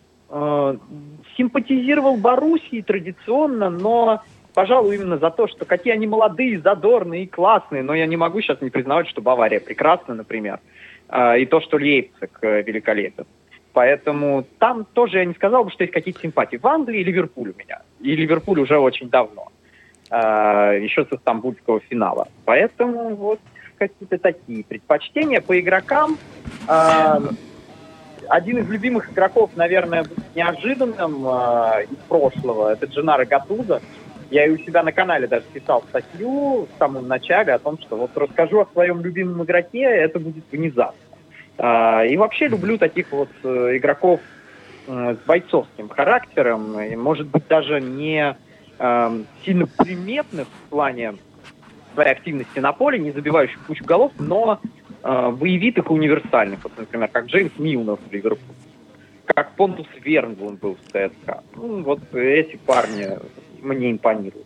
симпатизировал Боруссии традиционно, но, пожалуй, именно за то, что какие они молодые, задорные и классные. Но я не могу сейчас не признавать, что Бавария прекрасна, например. А, и то, что Лейпциг э, великолепен. Поэтому там тоже я не сказал бы, что есть какие-то симпатии. В Англии Ливерпуль у меня. И Ливерпуль уже очень давно. А, еще со стамбульского финала. Поэтому вот какие-то такие предпочтения по игрокам. А, один из любимых игроков, наверное, неожиданным из прошлого, это Дженаро Гатуза. Я и у себя на канале даже писал статью в самом начале о том, что вот расскажу о своем любимом игроке, это будет внезапно. А, и вообще люблю таких вот э, игроков э, с бойцовским характером, и, может быть, даже не э, сильно приметных в плане своей активности на поле, не забивающих кучу голов, но э, боевитых и универсальных. Вот, например, как Джеймс Милнер в Ливерпуле, как Понтус Вернблум был в ЦСКА. Ну, вот эти парни мне импонирует.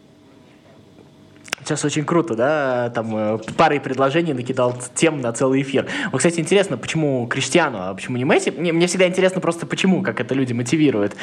Сейчас очень круто, да, там э, парой предложений накидал тем на целый эфир. Вот, кстати, интересно, почему Криштиану, а почему не Месси? Мне, мне всегда интересно просто, почему, как это люди мотивируют.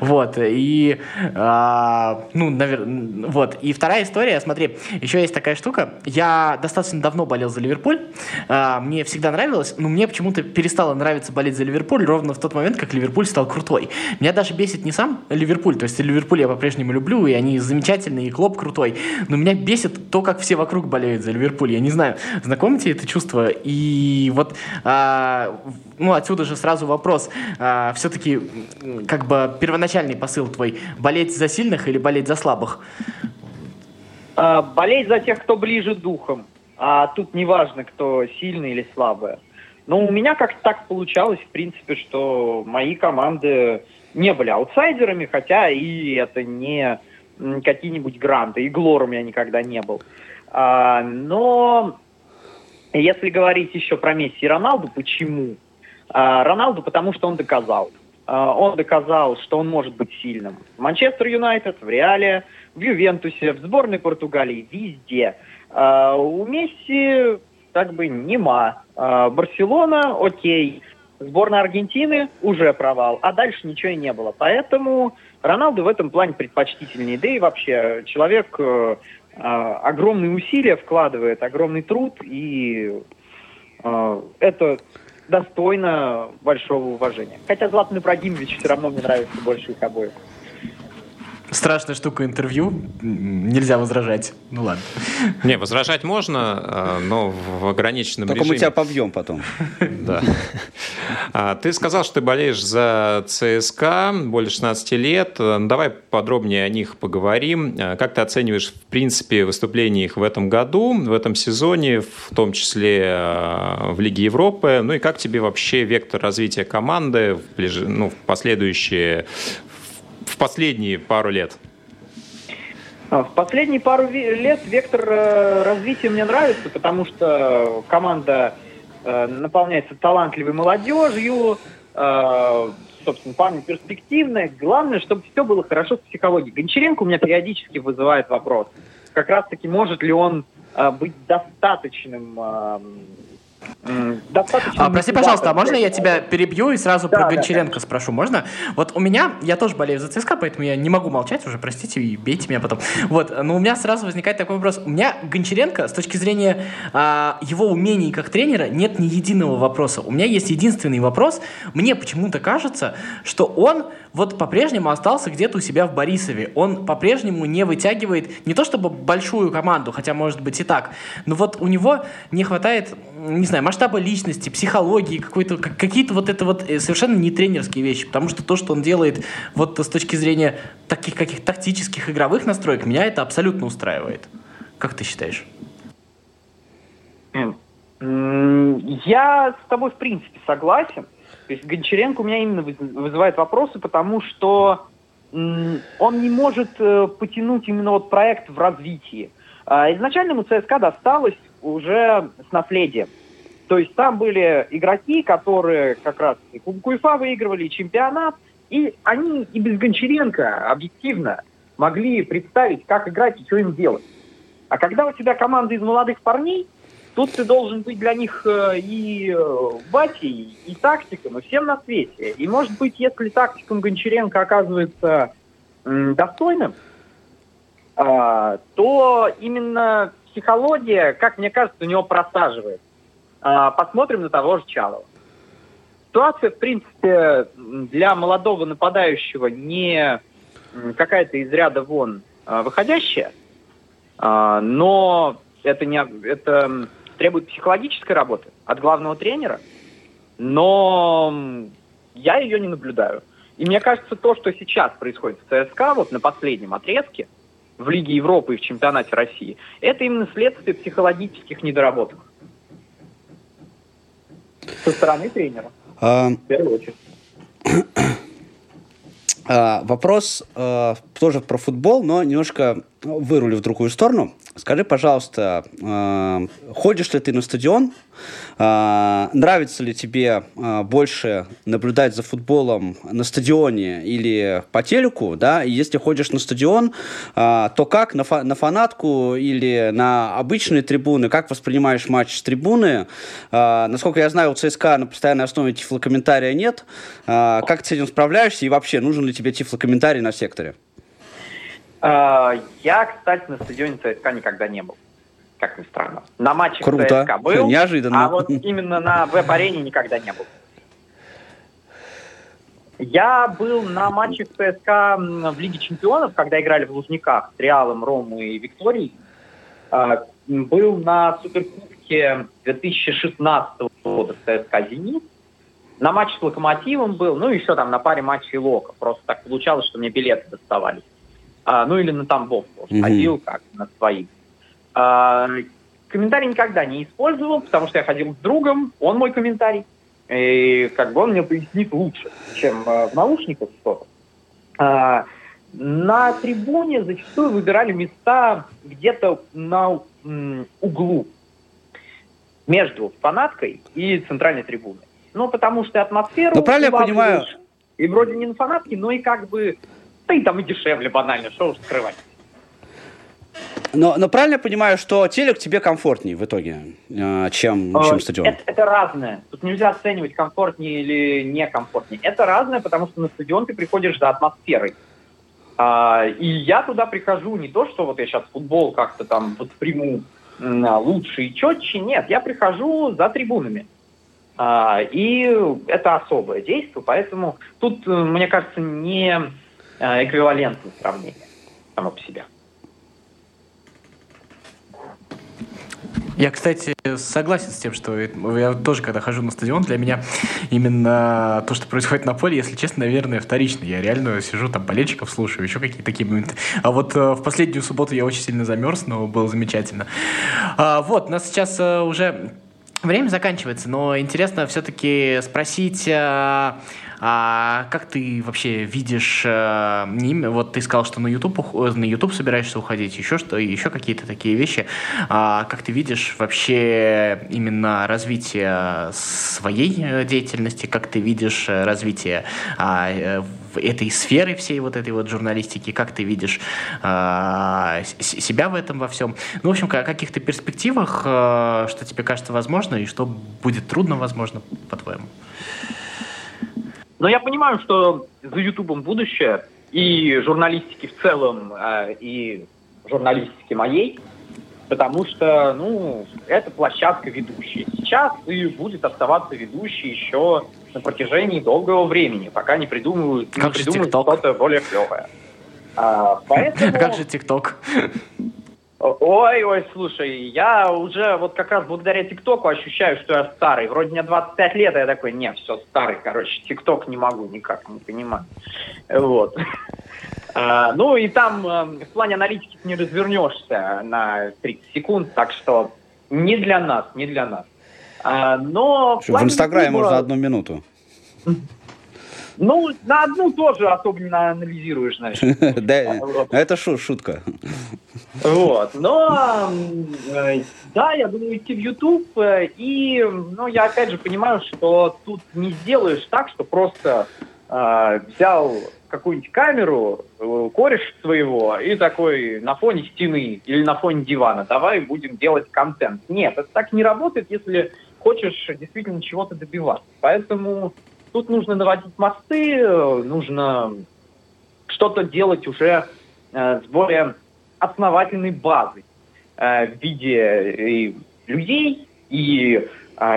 Вот, и, а, ну, наверное, вот. И вторая история, смотри, еще есть такая штука. Я достаточно давно болел за Ливерпуль, а, мне всегда нравилось, но мне почему-то перестало нравиться болеть за Ливерпуль ровно в тот момент, как Ливерпуль стал крутой. Меня даже бесит не сам Ливерпуль, то есть Ливерпуль я по-прежнему люблю, и они замечательные, и Клоп крутой, но меня бесит то, как все вокруг болеют за Ливерпуль. Я не знаю, знакомо тебе это чувство? И вот, а, ну, отсюда же сразу вопрос. А, все-таки, как бы, первоначальный посыл твой, болеть за сильных или болеть за слабых? А, болеть за тех, кто ближе духом. А тут не важно, кто сильный или слабый. Но у меня как-то так получалось, в принципе, что мои команды не были аутсайдерами, хотя и это не какие-нибудь гранты. И глором я никогда не был. А, но если говорить еще про Месси и Роналду, почему? А, Роналду, потому что он доказал. А, он доказал, что он может быть сильным. В Манчестер Юнайтед, в Реале, в Ювентусе, в сборной Португалии, везде. А, у Месси как бы нема. А, Барселона, окей. Сборная Аргентины уже провал, а дальше ничего и не было. Поэтому Роналду в этом плане предпочтительнее. Да и вообще человек э, э, огромные усилия вкладывает, огромный труд, и э, это достойно большого уважения. Хотя Златан Ибрагимович все равно мне нравится больше их обоих страшная штука интервью, нельзя возражать. Ну ладно. Не, возражать можно, а, но в ограниченном Только режиме. мы тебя побьем потом. Да. А, ты сказал, что ты болеешь за ЦСКА более 16 лет. Давай подробнее о них поговорим. А, как ты оцениваешь, в принципе, выступление их в этом году, в этом сезоне, в том числе в Лиге Европы? Ну и как тебе вообще вектор развития команды в, ближ... ну, в последующие в последние пару лет? А, в последние пару лет вектор э, развития мне нравится, потому что команда э, наполняется талантливой молодежью, э, собственно, парни перспективные. Главное, чтобы все было хорошо с психологией. Гончаренко у меня периодически вызывает вопрос. Как раз-таки, может ли он быть достаточным А, прости, пожалуйста, а можно я тебя перебью и сразу да, про Гончаренко да, спрошу? Можно? Вот у меня, я тоже болею за ЦСКА, поэтому я не могу молчать уже, простите, и бейте меня потом. Вот, но у меня сразу возникает такой вопрос. У меня Гончаренко, с точки зрения а, его умений как тренера, нет ни единого вопроса. У меня есть единственный вопрос. Мне почему-то кажется, что он вот по-прежнему остался где-то у себя в Борисове. Он по-прежнему не вытягивает не то чтобы большую команду, хотя может быть и так, но вот у него не хватает, не знаю, масштаба личности, психологии, какой-то, какие-то вот это вот э, совершенно не тренерские вещи, потому что то, что он делает вот с точки зрения таких каких тактических игровых настроек, меня это абсолютно устраивает. Как ты считаешь? Я с тобой в принципе согласен. То есть Гончаренко у меня именно вызывает вопросы, потому что он не может э, потянуть именно вот проект в развитии. А, изначально ему ЦСКА досталось уже с наследием. То есть там были игроки, которые как раз и Кубок УЕФА выигрывали, и чемпионат, и они и без Гончаренко объективно могли представить, как играть и что им делать. А когда у тебя команда из молодых парней, Тут ты должен быть для них э, и э, батей, и тактиком, и всем на свете. И, может быть, если тактиком Гончаренко оказывается достойным, а, то именно психология, как мне кажется, у него просаживает. А, посмотрим на того же Чалова. Ситуация, в принципе, для молодого нападающего не какая-то из ряда вон а, выходящая, но это не это требует психологической работы от главного тренера, но я ее не наблюдаю. И мне кажется, то, что сейчас происходит в ЦСКА, вот на последнем отрезке, в Лиге Европы и в чемпионате России, это именно следствие психологических недоработок. Со стороны тренера. А... В первую очередь. А, вопрос а, тоже про футбол, но немножко вырулив в другую сторону. Скажи, пожалуйста, э, ходишь ли ты на стадион? Э, нравится ли тебе э, больше наблюдать за футболом на стадионе или по телеку? Да? И если ходишь на стадион, э, то как? На, фа- на фанатку или на обычные трибуны? Как воспринимаешь матч с трибуны? Э, насколько я знаю, у ЦСКА на постоянной основе тифлокомментария нет. Э, как ты с этим справляешься? И вообще, нужен ли тебе тифлокомментарий на секторе? А, я, кстати, на стадионе ЦСКА никогда не был. Как ни странно. На матче Круто. ЦСКА был, неожиданно. а вот именно на веб-арене никогда не был. Я был на матче ЦСКА в Лиге Чемпионов, когда играли в Лужниках с Реалом, Ромой и Викторией. А, был на Суперкубке 2016 года ЦСКА «Зенит». На матче с Локомотивом был, ну еще там на паре матчей Лока. Просто так получалось, что мне билеты доставались а, ну или на Тамбов тоже ходил, как на своих. А, комментарий никогда не использовал, потому что я ходил с другом, он мой комментарий, и как бы он мне пояснит лучше, чем а, в наушниках что-то. А, на трибуне зачастую выбирали места где-то на м, углу между фанаткой и центральной трибуной. Ну, потому что атмосферу... Ну, правильно я понимаю... И вроде не на фанатке, но и как бы да и там и дешевле банально, что уж скрывать. Но, но правильно я понимаю, что телек тебе комфортнее в итоге, э, чем, чем стадион? Это, это разное. Тут нельзя оценивать, комфортнее или некомфортнее. Это разное, потому что на стадион ты приходишь за атмосферой. А, и я туда прихожу не то, что вот я сейчас футбол как-то там вот приму лучше и четче. Нет, я прихожу за трибунами. А, и это особое действие, поэтому тут, мне кажется, не Э, эквивалентное сравнение само по себе. Я, кстати, согласен с тем, что я тоже, когда хожу на стадион, для меня именно то, что происходит на поле, если честно, наверное, вторично. Я реально сижу там болельщиков слушаю, еще какие-то такие моменты. А вот э, в последнюю субботу я очень сильно замерз, но было замечательно. А, вот, нас сейчас э, уже время заканчивается, но интересно все-таки спросить... а как ты вообще видишь, э, вот ты сказал, что на YouTube, на YouTube собираешься уходить, еще что, еще какие-то такие вещи. А как ты видишь вообще именно развитие своей э, деятельности, как ты видишь э, развитие а, этой сферы всей вот этой вот журналистики, как ты видишь э, себя в этом во всем. Ну, в общем, о каких-то перспективах, э, что тебе кажется возможно и что будет трудно возможно, по-твоему? Но я понимаю, что за Ютубом будущее и журналистики в целом, э, и журналистики моей, потому что, ну, это площадка ведущая. Сейчас и будет оставаться ведущей еще на протяжении долгого времени, пока не придумают, как не придумают что-то более клевое. А, поэтому... Как же ТикТок? Ой, ой, слушай, я уже вот как раз благодаря ТикТоку ощущаю, что я старый. Вроде мне 25 лет, а я такой, не, все, старый, короче, ТикТок не могу никак, не понимаю. Вот. А, ну и там а, в плане аналитики не развернешься на 30 секунд, так что не для нас, не для нас. А, но в, в Инстаграме можно одну минуту. Ну, на одну тоже особо не анализируешь, знаешь. Да, это шутка. Вот, но, э, да, я думаю, идти в YouTube, э, и, ну, я опять же понимаю, что тут не сделаешь так, что просто э, взял какую-нибудь камеру, кореш своего, и такой на фоне стены или на фоне дивана, давай будем делать контент. Нет, это так не работает, если хочешь действительно чего-то добиваться. Поэтому Тут нужно наводить мосты, э, нужно что-то делать уже э, с более основательной базой э, в виде и людей и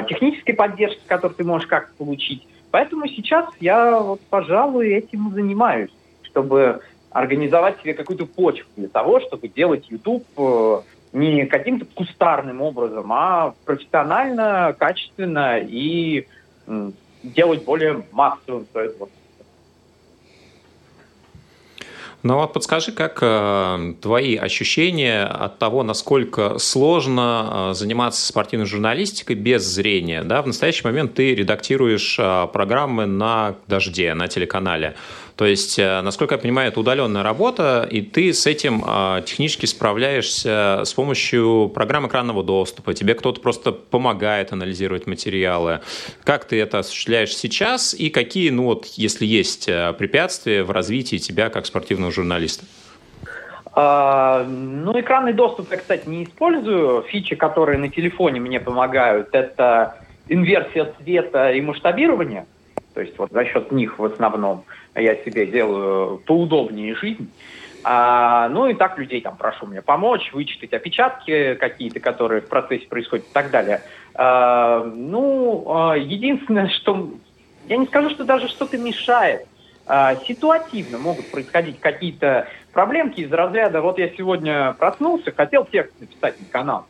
технической поддержки, которую ты можешь как-то получить. Поэтому сейчас я, вот, пожалуй, этим занимаюсь, чтобы организовать себе какую-то почву для того, чтобы делать YouTube не каким-то кустарным образом, а профессионально, качественно и делать более массовым свое. Ну вот подскажи, как э, твои ощущения от того, насколько сложно э, заниматься спортивной журналистикой без зрения? Да? В настоящий момент ты редактируешь э, программы на «Дожде», на телеканале. То есть, э, насколько я понимаю, это удаленная работа, и ты с этим э, технически справляешься с помощью программ экранного доступа. Тебе кто-то просто помогает анализировать материалы. Как ты это осуществляешь сейчас, и какие, ну вот, если есть э, препятствия в развитии тебя как спортивного журналиста? А, ну, экранный доступ я, кстати, не использую. Фичи, которые на телефоне мне помогают, это инверсия цвета и масштабирование. То есть вот за счет них в основном я себе делаю поудобнее жизнь. А, ну и так людей там прошу мне помочь, вычитать опечатки какие-то, которые в процессе происходят и так далее. А, ну, а, единственное, что... Я не скажу, что даже что-то мешает. А, ситуативно могут происходить какие-то проблемки из разряда, вот я сегодня проснулся, хотел текст написать на канал.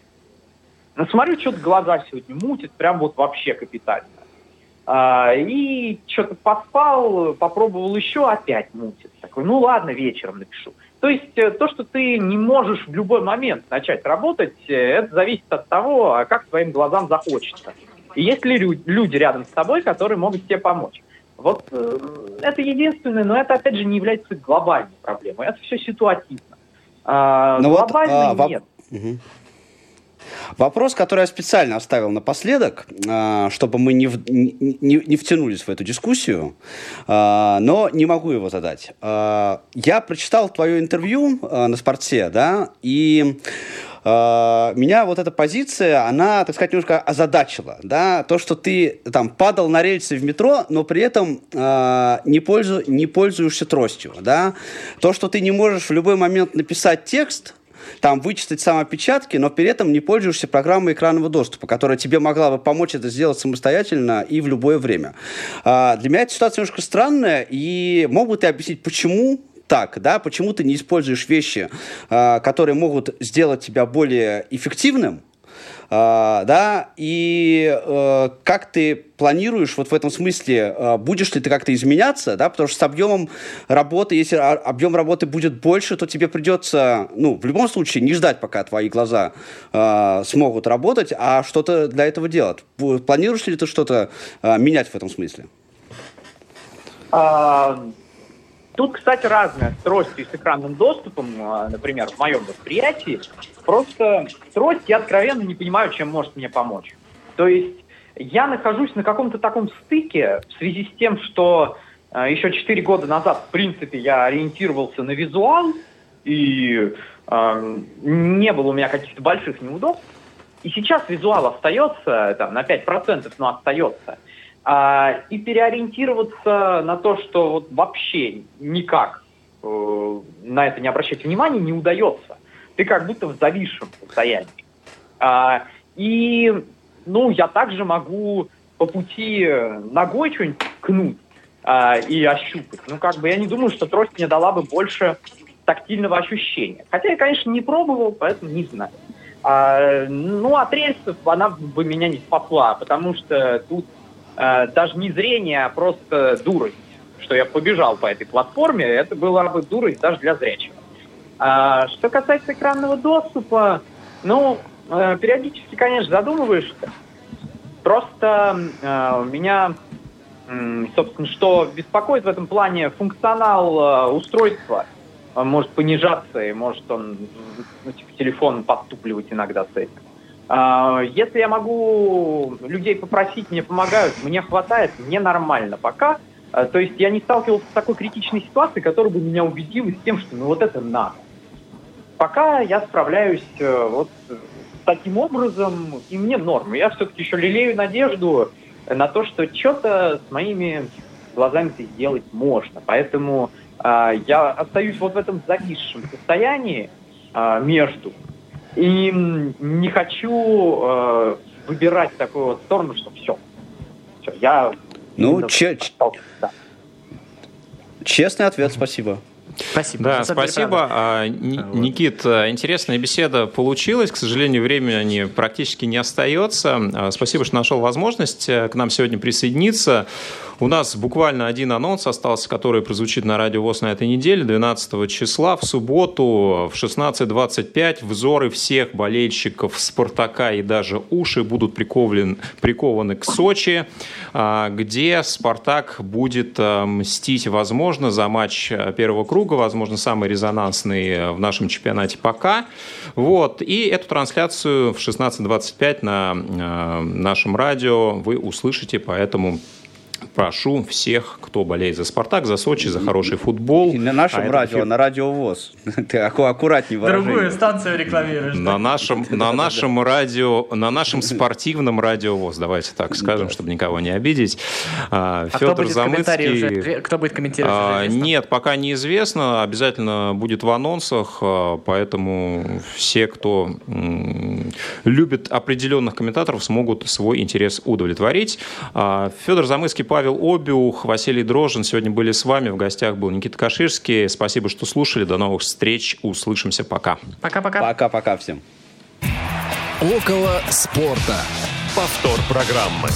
Но смотрю, что-то глаза сегодня мутит, прям вот вообще капитально. А, и что-то поспал, попробовал еще, опять мутит. Такой, ну ладно, вечером напишу. То есть э, то, что ты не можешь в любой момент начать работать, э, это зависит от того, а как твоим глазам захочется. И есть ли люди рядом с тобой, которые могут тебе помочь. Вот э, это единственное, но это, опять же, не является глобальной проблемой. Это все ситуативно. А, ну глобально вот, а, нет. Угу. Вопрос, который я специально оставил напоследок, а, чтобы мы не, не, не втянулись в эту дискуссию, а, но не могу его задать. А, я прочитал твое интервью на спорте, да, и меня вот эта позиция, она, так сказать, немножко озадачила, да, то, что ты там падал на рельсы в метро, но при этом э, не, пользу, не пользуешься тростью, да, то, что ты не можешь в любой момент написать текст, там вычитать самопечатки, но при этом не пользуешься программой экранного доступа, которая тебе могла бы помочь это сделать самостоятельно и в любое время. А, для меня эта ситуация немножко странная, и мог бы ты объяснить, почему так, да, почему ты не используешь вещи, а, которые могут сделать тебя более эффективным, а, да, и э, как ты планируешь вот в этом смысле, э, будешь ли ты как-то изменяться, да, потому что с объемом работы, если объем работы будет больше, то тебе придется, ну, в любом случае не ждать, пока твои глаза э, смогут работать, а что-то для этого делать. Планируешь ли ты что-то э, менять в этом смысле? А, Тут, кстати, разные трости с экранным доступом, а, например, в моем восприятии. Просто трость я откровенно не понимаю, чем может мне помочь. То есть я нахожусь на каком-то таком стыке в связи с тем, что э, еще 4 года назад, в принципе, я ориентировался на визуал, и э, не было у меня каких-то больших неудобств. И сейчас визуал остается, там, на 5%, но остается. А, и переориентироваться на то, что вот вообще никак э, на это не обращать внимания, не удается. Ты как будто в зависшем состоянии. А, и, ну, я также могу по пути ногой что-нибудь ткнуть а, и ощупать. Ну, как бы я не думаю, что трость мне дала бы больше тактильного ощущения. Хотя я, конечно, не пробовал, поэтому не знаю. А, ну, от рельсов она бы меня не спасла, потому что тут а, даже не зрение, а просто дурость, что я побежал по этой платформе, это была бы дурость даже для зрячего. А, что касается экранного доступа, ну, э, периодически, конечно, задумываешься. Просто э, меня, э, собственно, что беспокоит в этом плане функционал э, устройства – он может понижаться, и может он ну, типа, телефон подтупливать иногда с этим. А, если я могу людей попросить, мне помогают, мне хватает, мне нормально пока. А, то есть я не сталкивался с такой критичной ситуацией, которая бы меня убедила с тем, что ну вот это надо. Пока я справляюсь э, вот таким образом, и мне норм. Я все-таки еще лелею надежду на то, что что-то с моими глазами сделать можно. Поэтому а, я остаюсь вот в этом зависшем состоянии а, между. И не хочу э, выбирать такую вот сторону, что все. Все, я... Ну, че... да. честный ответ, спасибо. Спасибо. Да, спасибо. А, Никит, интересная беседа получилась. К сожалению, времени практически не остается. Спасибо, что нашел возможность э, к нам сегодня присоединиться. У нас буквально один анонс остался, который прозвучит на Радио ВОЗ на этой неделе, 12 числа, в субботу в 16.25 взоры всех болельщиков «Спартака» и даже уши будут прикованы, прикованы к Сочи, а, где «Спартак» будет а, мстить, возможно, за матч первого круга, возможно, самый резонансный в нашем чемпионате пока. Вот. И эту трансляцию в 16.25 на а, нашем радио вы услышите, поэтому прошу всех, кто болеет за «Спартак», за Сочи, за хороший футбол. И на нашем а радио, на радио ВОЗ. Ты аккуратнее выражение. Другую станцию рекламируешь. На нашем, на нашем радио, на нашем спортивном радио ВОЗ, давайте так скажем, чтобы никого не обидеть. А, Федор кто будет Замыцкий... Кто будет комментировать? А, нет, пока неизвестно. Обязательно будет в анонсах, а, поэтому все, кто любит определенных комментаторов, смогут свой интерес удовлетворить. Федор Замыцкий, Павел Обиух, Василий Дрожин сегодня были с вами. В гостях был Никита Каширский. Спасибо, что слушали. До новых встреч. Услышимся. Пока. Пока-пока. Пока-пока всем. Около спорта. Повтор программы.